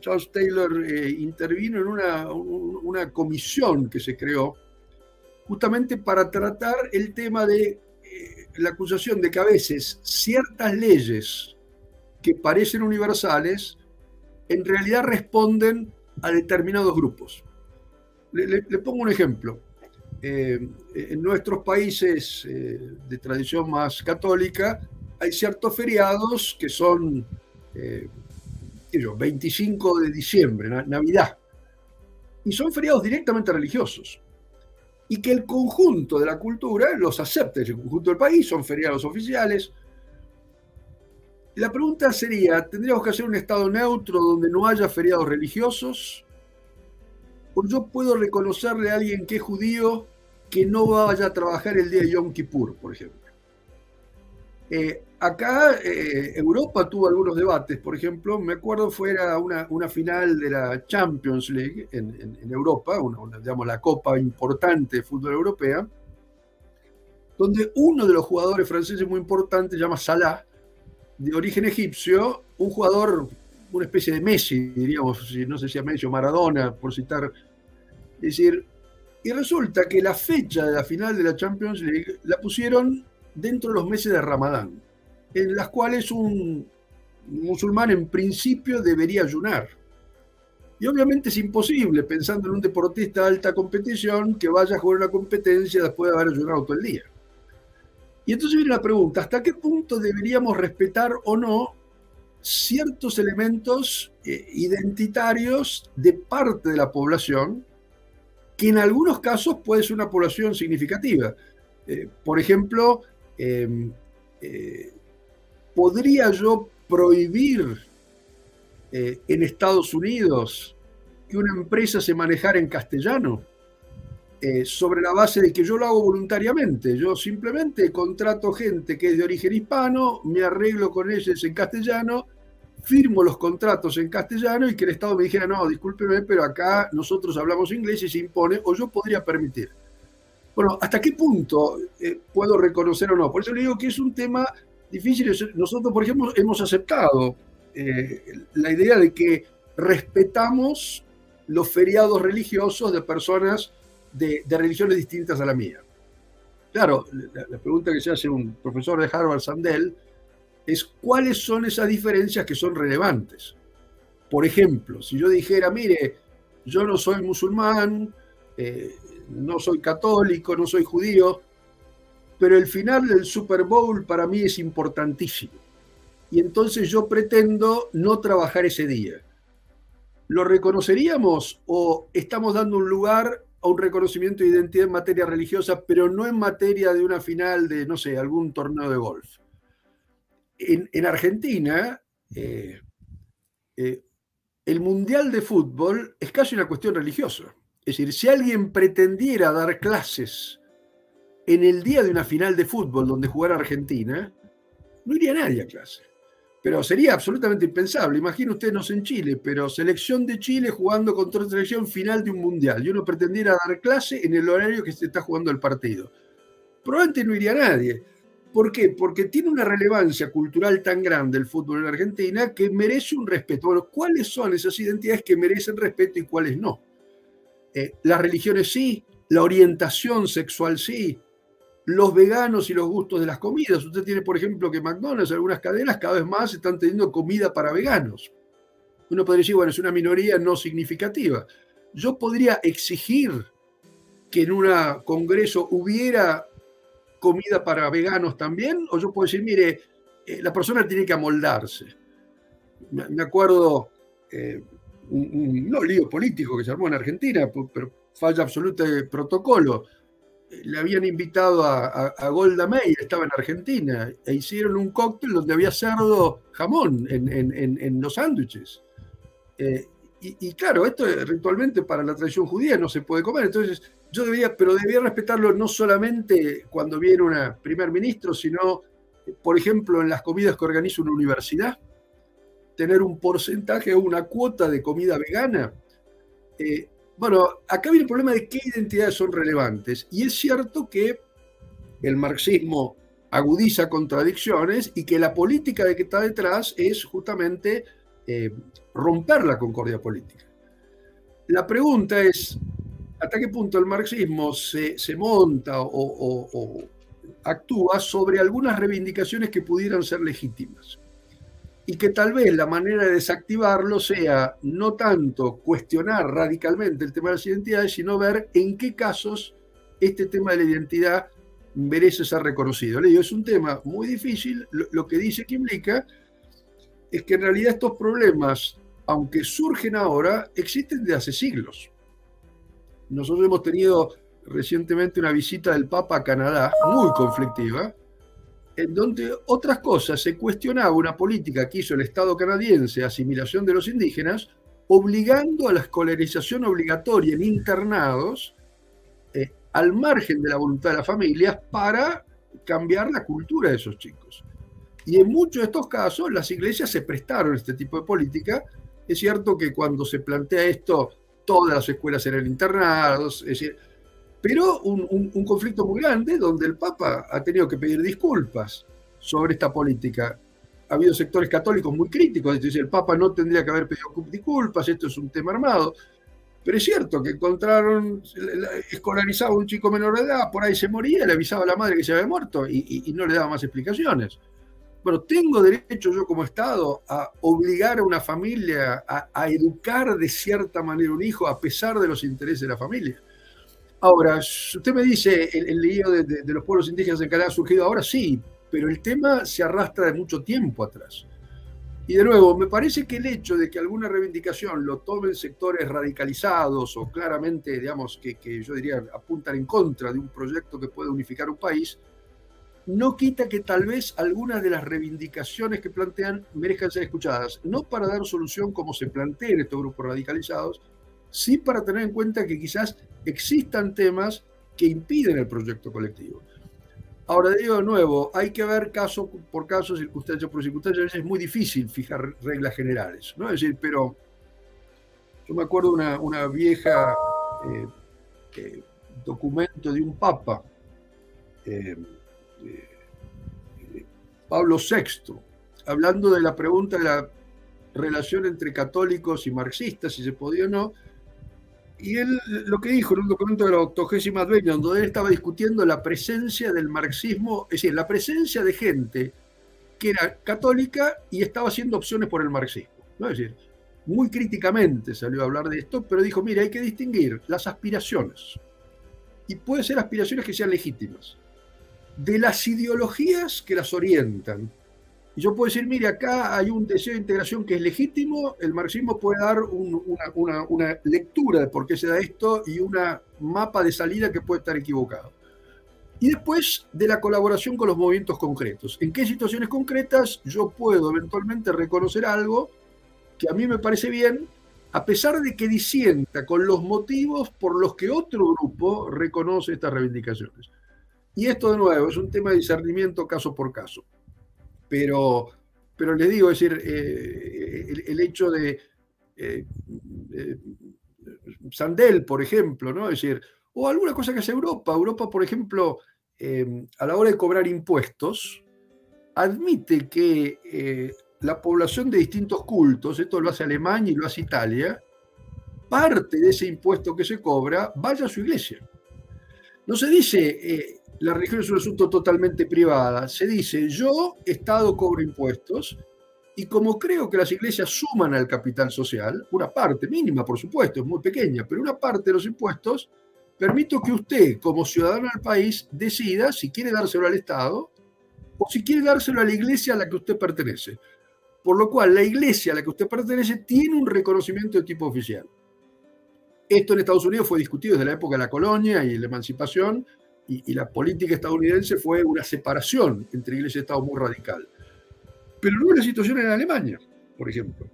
Charles Taylor eh, intervino en una, una, comisión que se creó justamente para tratar el tema de la acusación de que a veces ciertas leyes que parecen universales en realidad responden a determinados grupos. Le, pongo un ejemplo. en nuestros países de tradición más católica, hay ciertos feriados que son, eh, 25 de diciembre, Navidad, y son feriados directamente religiosos. Y que el conjunto de la cultura los acepta, el conjunto del país, son feriados oficiales. La pregunta sería, ¿tendríamos que hacer un estado neutro donde no haya feriados religiosos? ¿O yo puedo reconocerle a alguien que es judío que no vaya a trabajar el día de Yom Kippur, por ejemplo? Eh, acá eh, Europa tuvo algunos debates, por ejemplo, me acuerdo fuera una, una final de la Champions League en, Europa, una, digamos la copa importante de fútbol europea, donde uno de los jugadores franceses muy importantes, se llama Salah, de origen egipcio, un jugador, una especie de Messi, diríamos, no sé si a Messi o Maradona, por citar, es decir, y resulta que la fecha de la final de la Champions League la pusieron dentro de los meses de Ramadán, en las cuales un musulmán en principio debería ayunar. Y obviamente es imposible, pensando en un deportista de alta competición, que vaya a jugar una competencia después de haber ayunado todo el día. Y entonces viene la pregunta, ¿hasta qué punto deberíamos respetar o no ciertos elementos eh, identitarios de parte de la población, que en algunos casos puede ser una población significativa. Eh, por ejemplo, em, ¿podría yo prohibir en Estados Unidos que una empresa se manejara en castellano? Eh, sobre la base de que yo lo hago voluntariamente. Yo simplemente contrato gente que es de origen hispano, me arreglo con ellos en castellano, firmo los contratos en castellano y que el Estado me dijera, no, discúlpeme, pero acá nosotros hablamos inglés y se impone, o yo podría permitir. Bueno, ¿hasta qué punto eh, puedo reconocer o no? Por eso le digo que es un tema difícil. Nosotros, por ejemplo, hemos aceptado eh, la idea de que respetamos los feriados religiosos de personas de, religiones distintas a la mía. Claro, la, pregunta que se hace un profesor de Harvard, Sandel, es cuáles son esas diferencias que son relevantes. Por ejemplo, si yo dijera, mire, yo no soy musulmán, eh, no soy católico, no soy judío, pero el final del Super Bowl para mí es importantísimo. Y entonces yo pretendo no trabajar ese día. ¿Lo reconoceríamos o estamos dando un lugar a un reconocimiento de identidad en materia religiosa, pero no en materia de una final de, no sé, algún torneo de golf. En, Argentina, eh, eh, el Mundial de Fútbol es casi una cuestión religiosa. Es decir, si alguien pretendiera dar clases en el día de una final de fútbol donde jugara Argentina, no iría nadie a clase. Pero sería absolutamente impensable. Imagine usted, no sé en Chile, pero selección de Chile jugando contra otra selección final de un mundial y uno pretendiera dar clase en el horario que se está jugando el partido. Probablemente no iría nadie. ¿Por qué? Porque tiene una relevancia cultural tan grande el fútbol en Argentina que merece un respeto. Bueno, ¿cuáles son esas identidades que merecen respeto y cuáles no? Eh, las religiones sí, la orientación sexual sí, los veganos y los gustos de las comidas. Usted tiene, por ejemplo, que McDonald's, algunas cadenas cada vez más están teniendo comida para veganos. Uno podría decir, bueno, es una minoría no significativa. Yo podría exigir que en un congreso hubiera comida para veganos también, o yo puedo decir, mire, eh, la persona tiene que amoldarse. Me acuerdo eh, un, un, lío político que se armó en Argentina, pero falla absoluta de protocolo le habían invitado a, Golda Meir, estaba en Argentina, e hicieron un cóctel donde había cerdo jamón en, los sándwiches. Eh, y, claro, esto ritualmente para la tradición judía no se puede comer. Entonces, yo debía, pero debía respetarlo no solamente cuando viene un primer ministro, sino, por ejemplo, en las comidas que organiza una universidad, tener un porcentaje o una cuota de comida vegana. Eh, bueno, acá viene el problema de qué identidades son relevantes. Y es cierto que el marxismo agudiza contradicciones y que la política de que está detrás es justamente eh, romper la concordia política. La pregunta es, ¿hasta qué punto el marxismo se, monta o actúa sobre algunas reivindicaciones que pudieran ser legítimas? Y que tal vez la manera de desactivarlo sea no tanto cuestionar radicalmente el tema de las identidades, sino ver en qué casos este tema de la identidad merece ser reconocido. Le digo, es un tema muy difícil. Lo, que dice Kimlicka es que en realidad estos problemas, aunque surgen ahora, existen desde hace siglos. Nosotros hemos tenido recientemente una visita del Papa a Canadá, muy conflictiva, en donde otras cosas se cuestionaba una política que hizo el Estado canadiense, asimilación de los indígenas, obligando a la escolarización obligatoria en internados eh, al margen de la voluntad de las familias para cambiar la cultura de esos chicos. Y en muchos de estos casos las iglesias se prestaron a este tipo de política. Es cierto que cuando se plantea esto, todas las escuelas eran internados, es decir, pero un, conflicto muy grande donde el Papa ha tenido que pedir disculpas sobre esta política. Ha habido sectores católicos muy críticos, es el Papa no tendría que haber pedido disculpas, esto es un tema armado. Pero es cierto que encontraron, escolarizaba a un chico menor de edad, por ahí se moría, le avisaba a la madre que se había muerto y, no le daba más explicaciones. Bueno, ¿tengo derecho yo como Estado a obligar a una familia a, a educar de cierta manera un hijo a pesar de los intereses de la familia? Ahora, usted me dice, el, lío de, los pueblos indígenas en Canadá ha surgido ahora, sí, pero el tema se arrastra de mucho tiempo atrás. Y de nuevo, me parece que el hecho de que alguna reivindicación lo tomen sectores radicalizados o claramente, digamos, que, que yo diría apuntan en contra de un proyecto que puede unificar un país, no quita que tal vez algunas de las reivindicaciones que plantean merezcan ser escuchadas, no para dar solución como se plantea en estos grupos radicalizados, sí para tener en cuenta que quizás existan temas que impiden el proyecto colectivo. Ahora digo de nuevo, hay que ver caso por caso, circunstancia por circunstancia, a veces es muy difícil fijar reglas generales, ¿no? Es decir, pero yo me acuerdo una, una vieja eh, eh, documento de un papa, eh, Pablo VI, hablando de la pregunta de la relación entre católicos y marxistas, si se podía o no, y él lo que dijo en un documento de la octogésima Advenia, donde él estaba discutiendo la presencia del marxismo, es decir, la presencia de gente que era católica y estaba haciendo opciones por el marxismo. Es decir, muy críticamente salió a hablar de esto, pero dijo, mire, hay que distinguir las aspiraciones, y puede ser aspiraciones que sean legítimas, de las ideologías que las orientan. Y yo puedo decir, mire, acá hay un deseo de integración que es legítimo, el marxismo puede dar una, una, lectura de por qué se da esto y una mapa de salida que puede estar equivocado. Y después de la colaboración con los movimientos concretos. ¿En qué situaciones concretas yo puedo eventualmente reconocer algo que a mí me parece bien, a pesar de que disienta con los motivos por los que otro grupo reconoce estas reivindicaciones? Y esto de nuevo es un tema de discernimiento caso por caso. Pero, pero les digo, es decir, eh, el, hecho de eh, Sandel, por ejemplo, ¿no? Decir, o alguna cosa que hace Europa. Europa, por ejemplo, em, a la hora de cobrar impuestos, admite que eh, la población de distintos cultos, esto lo hace Alemania y lo hace Italia, parte de ese impuesto que se cobra vaya a su iglesia. No se dice, la religión es un asunto totalmente privada. Se dice, yo, Estado, cobro impuestos, y como creo que las iglesias suman al capital social, una parte mínima, por supuesto, es muy pequeña, pero una parte de los impuestos, permito que usted, como ciudadano del país, decida si quiere dárselo al Estado o si quiere dárselo a la iglesia a la que usted pertenece. Por lo cual, la iglesia a la que usted pertenece tiene un reconocimiento de tipo oficial. Esto en Estados Unidos fue discutido desde la época de la colonia y la emancipación, y, la política estadounidense fue una separación entre iglesia y Estado muy radical. Pero no es la situación en Alemania, por ejemplo,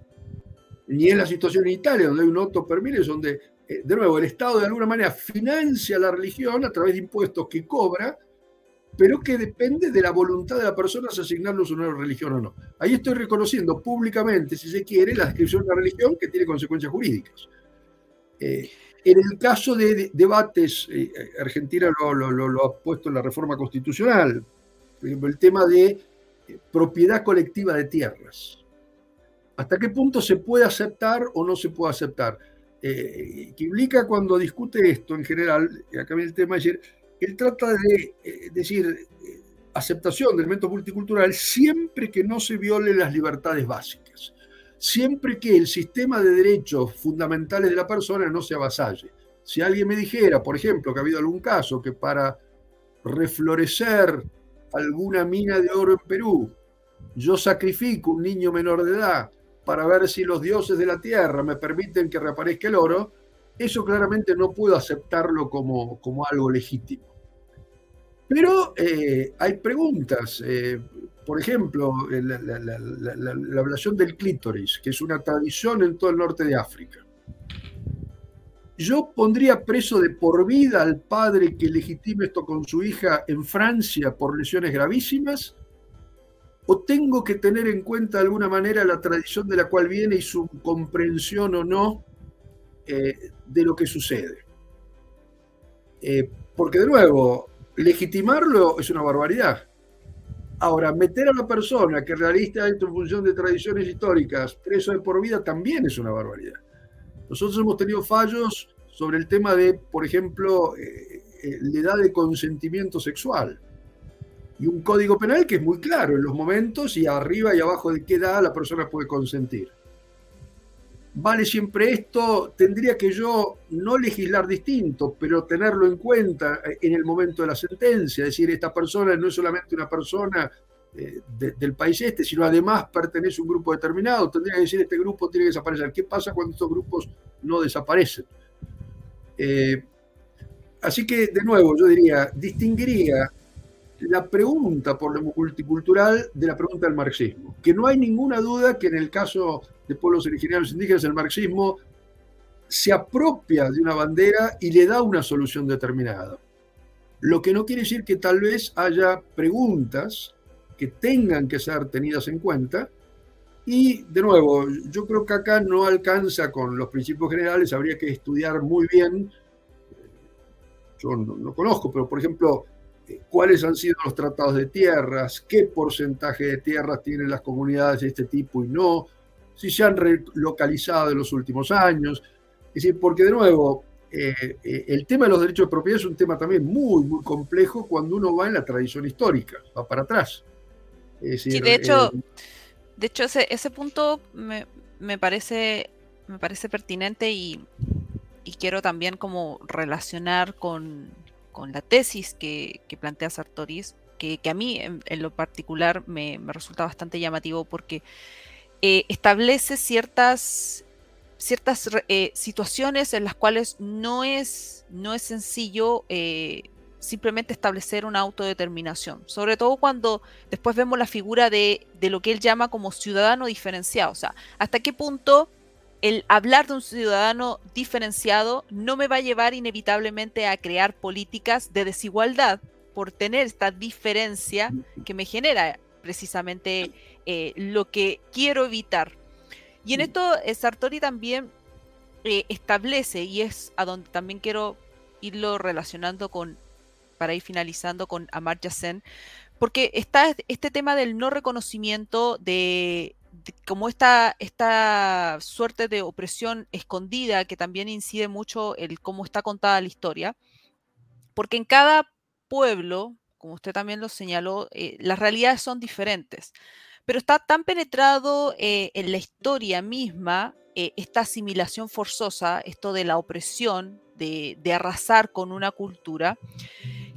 ni es la situación en Italia, donde hay un otto per donde, eh, de nuevo, el Estado de alguna manera financia la religión a través de impuestos que cobra, pero que depende de la voluntad de la persona si asignarle su nueva religión o no. Ahí estoy reconociendo públicamente, si se quiere, la descripción de la religión que tiene consecuencias jurídicas. Eh, en el caso de, debates, eh, Argentina lo, ha puesto en la reforma constitucional, por ejemplo, el tema de eh, propiedad colectiva de tierras. ¿Hasta qué punto se puede aceptar o no se puede aceptar? Eh, cuando discute esto en general, acá viene el tema, decir, él trata de eh, decir aceptación del elemento multicultural siempre que no se violen las libertades básicas siempre que el sistema de derechos fundamentales de la persona no se avasalle. Si alguien me dijera, por ejemplo, que ha habido algún caso que para reflorecer alguna mina de oro en Perú, yo sacrifico un niño menor de edad para ver si los dioses de la tierra me permiten que reaparezca el oro, eso claramente no puedo aceptarlo como, como algo legítimo. Pero eh, hay preguntas. Eh, por ejemplo, la, la, ablación del clítoris, que es una tradición en todo el norte de África. ¿Yo pondría preso de por vida al padre que legitime esto con su hija en Francia por lesiones gravísimas? ¿O tengo que tener en cuenta de alguna manera la tradición de la cual viene y su comprensión o no eh, de lo que sucede? Eh, porque de nuevo, legitimarlo es una barbaridad. Ahora, meter a la persona que realiza esto en función de tradiciones históricas preso de por vida también es una barbaridad. Nosotros hemos tenido fallos sobre el tema de, por ejemplo, eh, eh, la edad de consentimiento sexual. Y un código penal que es muy claro en los momentos y arriba y abajo de qué edad la persona puede consentir. ¿Vale siempre esto? Tendría que yo no legislar distinto, pero tenerlo en cuenta en el momento de la sentencia. Es decir, esta persona no es solamente una persona eh, del país este, sino además pertenece a un grupo determinado. Tendría que decir, este grupo tiene que desaparecer. ¿Qué pasa cuando estos grupos no desaparecen? Eh, así que, de nuevo, yo diría, distinguiría la pregunta por lo multicultural de la pregunta del marxismo. Que no hay ninguna duda que en el caso de pueblos originarios indígenas, el marxismo se apropia de una bandera y le da una solución determinada. Lo que no quiere decir que tal vez haya preguntas que tengan que ser tenidas en cuenta. Y de nuevo, yo creo que acá no alcanza con los principios generales, habría que estudiar muy bien, yo no, conozco, pero por ejemplo, eh, cuáles han sido los tratados de tierras, qué porcentaje de tierras tienen las comunidades de este tipo y no, si se han relocalizado en los últimos años. Es decir, porque de nuevo, eh, eh, el tema de los derechos de propiedad es un tema también muy, muy complejo cuando uno va en la tradición histórica, va para atrás. sí, de hecho, eh, de hecho ese, ese punto me, me, parece, me parece pertinente y, y, quiero también como relacionar con, con la tesis que, que plantea Sartoris, que, que a mí en, en lo particular me, me, resulta bastante llamativo porque establece ciertas ciertas eh, situaciones en las cuales no es, no es sencillo eh, simplemente establecer una autodeterminación, sobre todo cuando después vemos la figura de, de, lo que él llama como ciudadano diferenciado, o sea, hasta qué punto el hablar de un ciudadano diferenciado no me va a llevar inevitablemente a crear políticas de desigualdad por tener esta diferencia que me genera precisamente eh, lo que quiero evitar y en mm. esto eh, Sartori también eh, establece, y es a donde también quiero irlo relacionando con, para ir finalizando con Amartya Sen, porque está este tema del no reconocimiento de, como esta, esta suerte de opresión escondida que también incide mucho el cómo está contada la historia, porque en cada pueblo, como usted también lo señaló, eh, las realidades son diferentes pero está tan penetrado eh, en la historia misma eh, esta asimilación forzosa, esto de la opresión, de, arrasar con una cultura,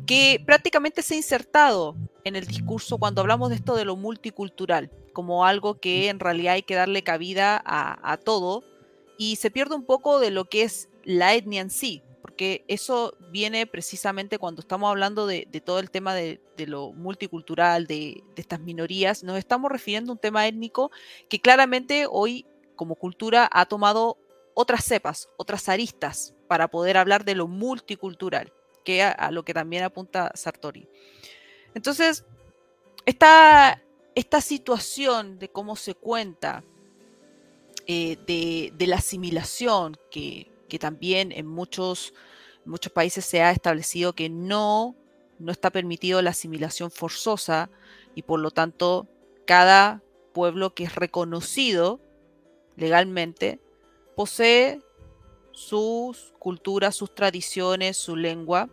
que prácticamente se ha insertado en el discurso cuando hablamos de esto de lo multicultural, como algo que en realidad hay que darle cabida a, a todo, y se pierde un poco de lo que es la etnia en sí, porque eso viene precisamente cuando estamos hablando de, todo el tema de, lo multicultural, de, estas minorías, nos estamos refiriendo a un tema étnico que claramente hoy como cultura ha tomado otras cepas, otras aristas para poder hablar de lo multicultural, que a, a lo que también apunta Sartori. Entonces, esta, esta situación de cómo se cuenta, eh, de, de, la asimilación que, que también en muchos, muchos países se ha establecido que no, no está permitido la asimilación forzosa y por lo tanto cada pueblo que es reconocido legalmente posee sus culturas, sus tradiciones, su lengua.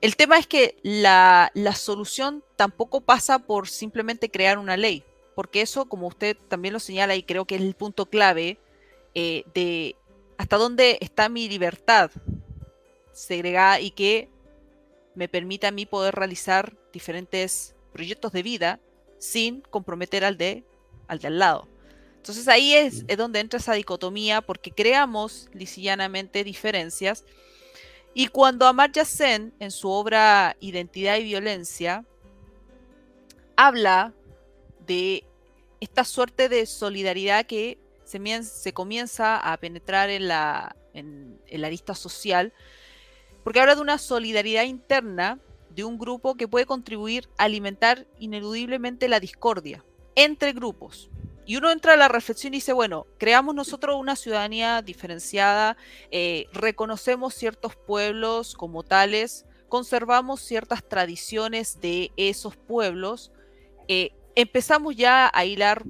El tema es que la, la, solución tampoco pasa por simplemente crear una ley, porque eso, como usted también lo señala y creo que es el punto clave eh, de hasta dónde está mi libertad segregada y que me permita a mí poder realizar diferentes proyectos de vida sin comprometer al de al, de al lado. Entonces ahí es, es, donde entra esa dicotomía porque creamos lisillanamente diferencias y cuando Amartya Sen en su obra Identidad y Violencia habla de esta suerte de solidaridad que se, comienza a penetrar en la, en, la arista social, porque habla de una solidaridad interna de un grupo que puede contribuir a alimentar ineludiblemente la discordia entre grupos. Y uno entra a la reflexión y dice, bueno, creamos nosotros una ciudadanía diferenciada, eh, reconocemos ciertos pueblos como tales, conservamos ciertas tradiciones de esos pueblos, eh, empezamos ya a hilar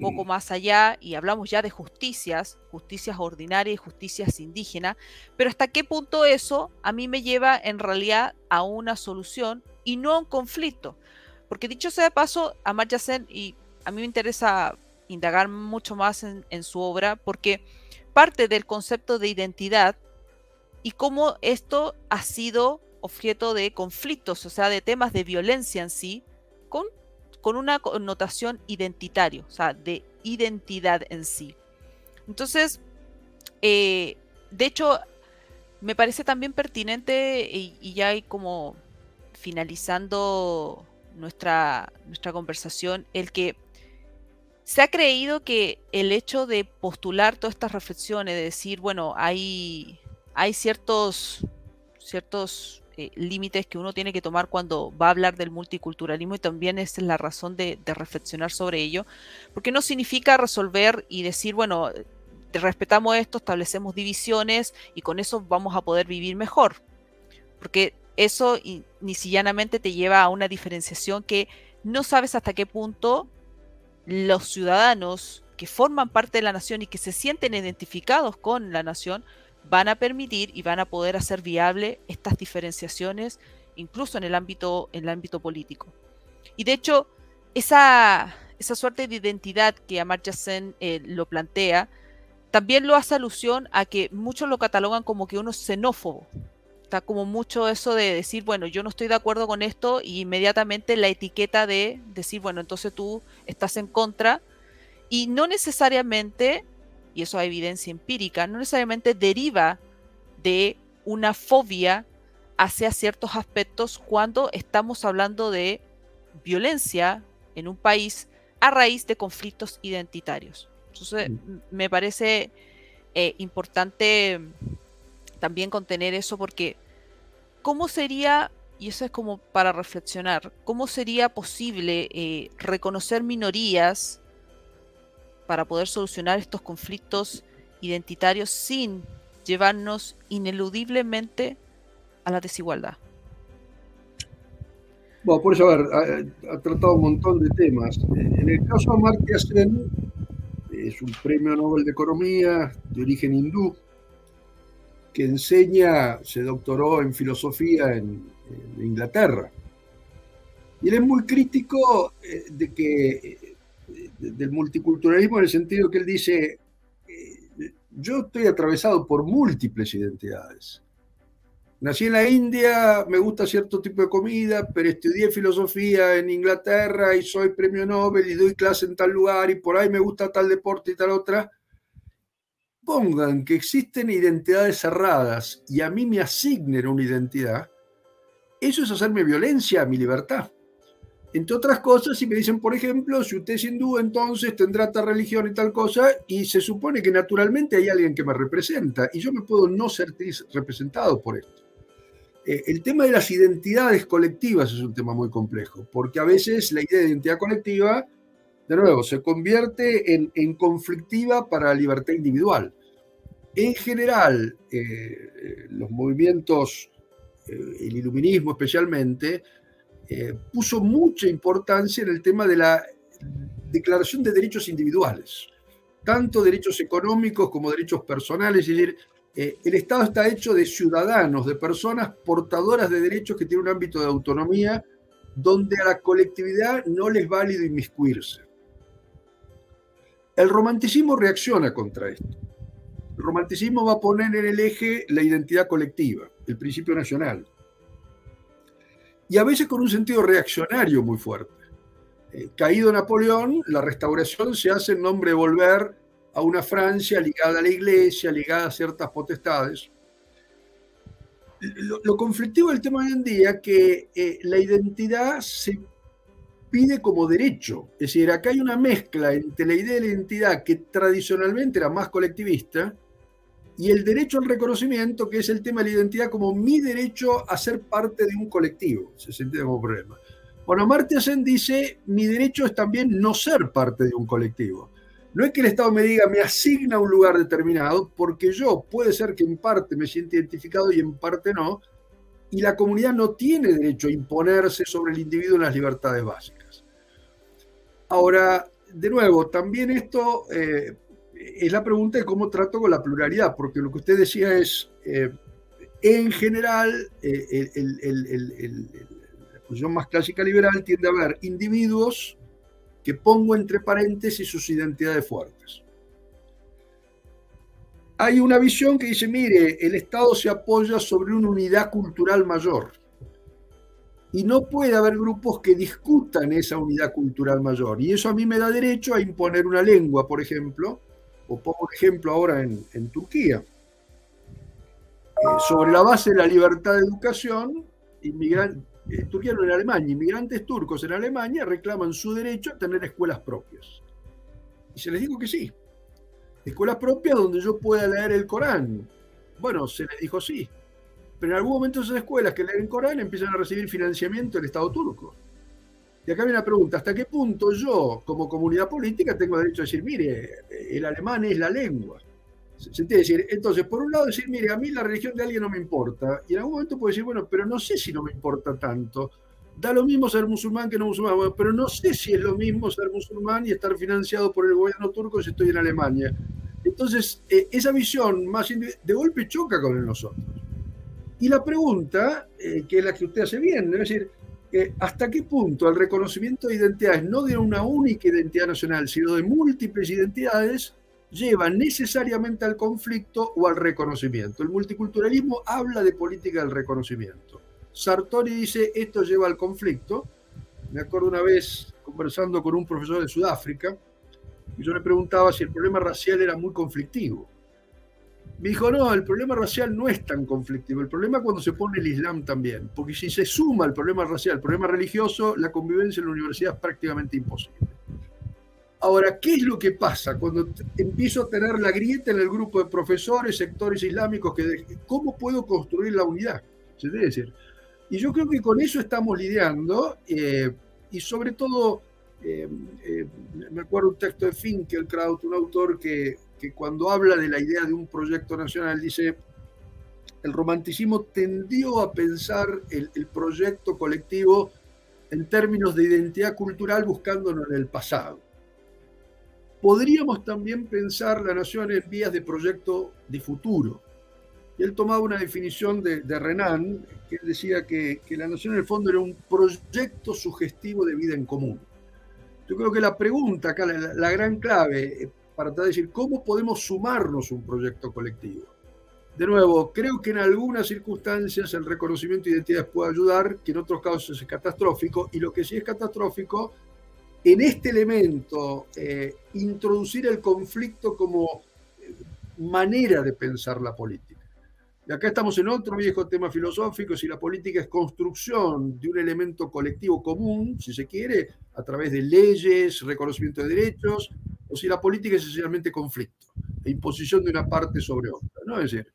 poco más allá y hablamos ya de justicias, justicias ordinarias y justicias indígenas, pero hasta qué punto eso a mí me lleva en realidad a una solución y no a un conflicto. Porque dicho sea de paso, Amartya Sen, y a mí me interesa indagar mucho más en, en su obra, porque parte del concepto de identidad y cómo esto ha sido objeto de conflictos, o sea, de temas de violencia en sí, con con una connotación identitario, o sea, de identidad en sí. Entonces, eh, de hecho, me parece también pertinente y, ya hay como finalizando nuestra, nuestra conversación, el que se ha creído que el hecho de postular todas estas reflexiones, de decir, bueno, hay, hay ciertos, ciertos eh, límites que uno tiene que tomar cuando va a hablar del multiculturalismo y también esa es la razón de, reflexionar sobre ello, porque no significa resolver y decir, bueno, respetamos esto, establecemos divisiones y con eso vamos a poder vivir mejor. Porque eso ni llanamente te lleva a una diferenciación que no sabes hasta qué punto los ciudadanos que forman parte de la nación y que se sienten identificados con la nación van a permitir y van a poder hacer viable estas diferenciaciones incluso en el ámbito, en el ámbito político. Y de hecho, esa, esa suerte de identidad que Amartya Sen eh, lo plantea, también lo hace alusión a que muchos lo catalogan como que uno es xenófobo. Está como mucho eso de decir, bueno, yo no estoy de acuerdo con esto y inmediatamente la etiqueta de decir, bueno, entonces tú estás en contra. Y no necesariamente, y eso hay evidencia empírica, no necesariamente deriva de una fobia hacia ciertos aspectos cuando estamos hablando de violencia en un país a raíz de conflictos identitarios. Entonces, mm. me parece eh, importante también contener eso porque ¿cómo sería, y eso es como para reflexionar, cómo sería posible eh, reconocer minorías para poder solucionar estos conflictos identitarios sin llevarnos ineludiblemente a la desigualdad? Bueno, por eso, a ver, ha, tratado un montón de temas. En el caso de Amartya Sen, es un premio Nobel de Economía de origen hindú que enseña, se doctoró en filosofía en, Inglaterra. Y él es muy crítico eh, de que, eh, del multiculturalismo en el sentido que él dice, eh, yo estoy atravesado por múltiples identidades. Nací en la India, me gusta cierto tipo de comida, pero estudié filosofía en Inglaterra y soy premio Nobel y doy clase en tal lugar y por ahí me gusta tal deporte y tal otra. Pongan que existen identidades cerradas y a mí me asignen una identidad, eso es hacerme violencia a mi libertad. Entre otras cosas, si me dicen, por ejemplo, si usted es hindú, entonces tendrá tal religión y tal cosa, y se supone que naturalmente hay alguien que me representa, y yo me puedo no ser representado por esto. Eh, el tema de las identidades colectivas es un tema muy complejo, porque a veces la idea de identidad colectiva, de nuevo, se convierte en, conflictiva para la libertad individual. En general, eh, los movimientos, eh, el iluminismo especialmente, puso mucha importancia en el tema de la declaración de derechos individuales, tanto derechos económicos como derechos personales, es decir, eh, el Estado está hecho de ciudadanos, de personas portadoras de derechos que tienen un ámbito de autonomía donde a la colectividad no les válido inmiscuirse. El romanticismo reacciona contra esto. El romanticismo va a poner en el eje la identidad colectiva, el principio nacional. Y a veces con un sentido reaccionario muy fuerte. Eh, caído Napoleón, la restauración se hace en nombre de volver a una Francia ligada a la iglesia, ligada a ciertas potestades. Lo, conflictivo del tema hoy en día es que eh, la identidad se pide como derecho. Es decir, acá hay una mezcla entre la idea de la identidad que tradicionalmente era más colectivista y el derecho al reconocimiento, que es el tema de la identidad como mi derecho a ser parte de un colectivo. Se siente como problema. Bueno, Martia Sen dice, mi derecho es también no ser parte de un colectivo. No es que el Estado me diga, me asigna un lugar determinado, porque yo puede ser que en parte me sienta identificado y en parte no, y la comunidad no tiene derecho a imponerse sobre el individuo en las libertades básicas. Ahora, de nuevo, también esto eh, es la pregunta de cómo trato con la pluralidad, porque lo que usted decía es, eh, en general, eh, la posición más clásica liberal tiende a ver individuos que pongo entre paréntesis sus identidades fuertes. Hay una visión que dice, mire, el Estado se apoya sobre una unidad cultural mayor. y no puede haber grupos que discutan esa unidad cultural mayor. Y eso a mí me da derecho a imponer una lengua, por ejemplo, o pongo ejemplo ahora en, Turquía. Eh, sobre la base de la libertad de educación, inmigrantes, eh, Turquía no en Alemania, inmigrantes turcos en Alemania reclaman su derecho a tener escuelas propias. Y se les dijo que sí. Escuelas propias donde yo pueda leer el Corán. Bueno, se les dijo sí. Pero en algún momento esas escuelas que leen Corán empiezan a recibir financiamiento del Estado turco. Y acá viene la pregunta, ¿hasta qué punto yo, como comunidad política, tengo derecho a decir, mire, el alemán es la lengua? ¿Se decir? Entonces, por un lado decir, mire, a mí la religión de alguien no me importa, y en algún momento puedo decir, bueno, pero no sé si no me importa tanto. Da lo mismo ser musulmán que no musulmán, pero no sé si es lo mismo ser musulmán y estar financiado por el gobierno turco si estoy en Alemania. Entonces, eh, esa visión más de golpe choca con nosotros. Y la pregunta, eh, que es la que usted hace bien, es decir, eh, ¿hasta qué punto el reconocimiento de identidades, no de una única identidad nacional, sino de múltiples identidades, lleva necesariamente al conflicto o al reconocimiento? El multiculturalismo habla de política del reconocimiento. Sartori dice, esto lleva al conflicto. Me acuerdo una vez conversando con un profesor de Sudáfrica, y yo le preguntaba si el problema racial era muy conflictivo. Me dijo, no, el problema racial no es tan conflictivo, el problema es cuando se pone el Islam también, porque si se suma el problema racial, el problema religioso, la convivencia en la universidad es prácticamente imposible. Ahora, ¿qué es lo que pasa cuando empiezo a tener la grieta en el grupo de profesores, sectores islámicos? Que, ¿Cómo puedo construir la unidad? ¿Se debe decir? Y yo creo que con eso estamos lidiando, eh, y sobre todo, eh, eh, me acuerdo un texto de Finkelkraut, un autor que que cuando habla de la idea de un proyecto nacional dice, el romanticismo tendió a pensar el, proyecto colectivo en términos de identidad cultural buscándolo en el pasado. Podríamos también pensar la nación en vías de proyecto de futuro. Y él tomaba una definición de, Renan, que él decía que, la nación en el fondo era un proyecto sugestivo de vida en común. Yo creo que la pregunta acá, la gran clave, para tratar de decir cómo podemos sumarnos un proyecto colectivo. De nuevo, creo que en algunas circunstancias el reconocimiento de identidades puede ayudar, que en otros casos es catastrófico, y lo que sí es catastrófico, en este elemento, eh, introducir el conflicto como eh, manera de pensar la política. Y acá estamos en otro viejo tema filosófico, si la política es construcción de un elemento colectivo común, si se quiere, a través de leyes, reconocimiento de derechos, o si la política es esencialmente conflicto e imposición de una parte sobre otra. ¿no? Es decir,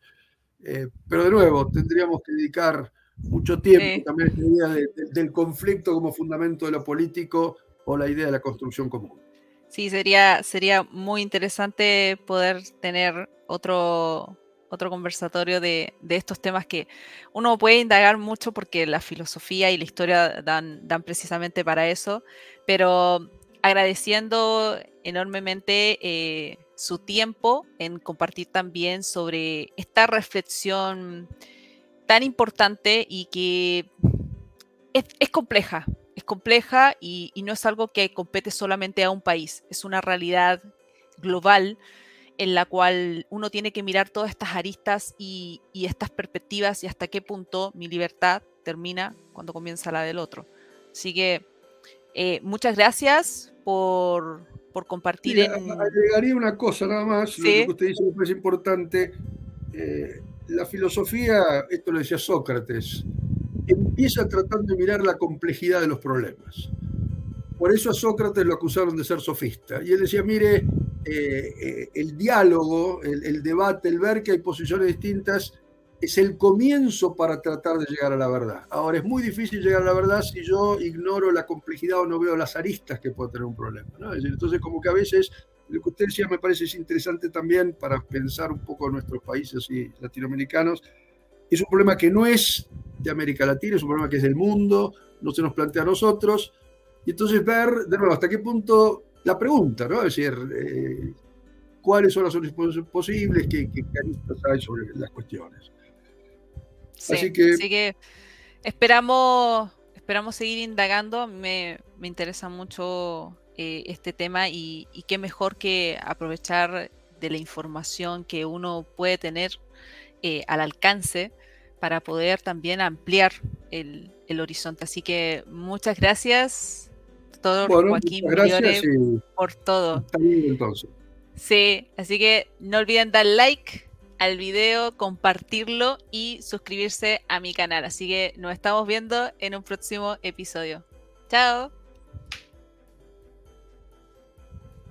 eh, pero de nuevo, tendríamos que dedicar mucho tiempo también a la idea del conflicto como fundamento de lo político o la idea de la construcción común. Sí, sería, sería muy interesante poder tener otro, otro conversatorio de, de, estos temas que uno puede indagar mucho porque la filosofía y la historia dan, dan precisamente para eso, pero agradeciendo enormemente eh, su tiempo en compartir también sobre esta reflexión tan importante y que es, compleja, es compleja y, no es algo que compete solamente a un país, es una realidad global en la cual uno tiene que mirar todas estas aristas y, estas perspectivas y hasta qué punto mi libertad termina cuando comienza la del otro. Así que eh, muchas gracias por, compartir. Agregaría una cosa nada más, lo que usted dice es importante. Eh, la filosofía, esto lo decía Sócrates, empieza tratando de mirar la complejidad de los problemas. Por eso a Sócrates lo acusaron de ser sofista. Y él decía, mire, eh, eh, el diálogo, el, debate, el ver que hay posiciones distintas, es el comienzo para tratar de llegar a la verdad. Ahora, es muy difícil llegar a la verdad si yo ignoro la complejidad o no veo las aristas que puede tener un problema. entonces, como que a veces, lo que usted decía me parece interesante también para pensar un poco nuestros países y latinoamericanos. Es un problema que no es de América Latina, es un problema que es del mundo, no se nos plantea a nosotros. Y entonces ver, de nuevo, hasta qué punto la pregunta, ¿no? Es decir, eh, cuáles son las soluciones posibles, qué, qué aristas hay sobre las cuestiones así, que... esperamos, esperamos seguir indagando. Me, interesa mucho eh, este tema y, qué mejor que aprovechar de la información que uno puede tener eh, al alcance para poder también ampliar el, horizonte. Así que muchas gracias, doctor Joaquín gracias por todo. Bien entonces. Sí, así que no olviden dar like al video, compartirlo y suscribirse a mi canal. Así que nos estamos viendo en un próximo episodio. Chao.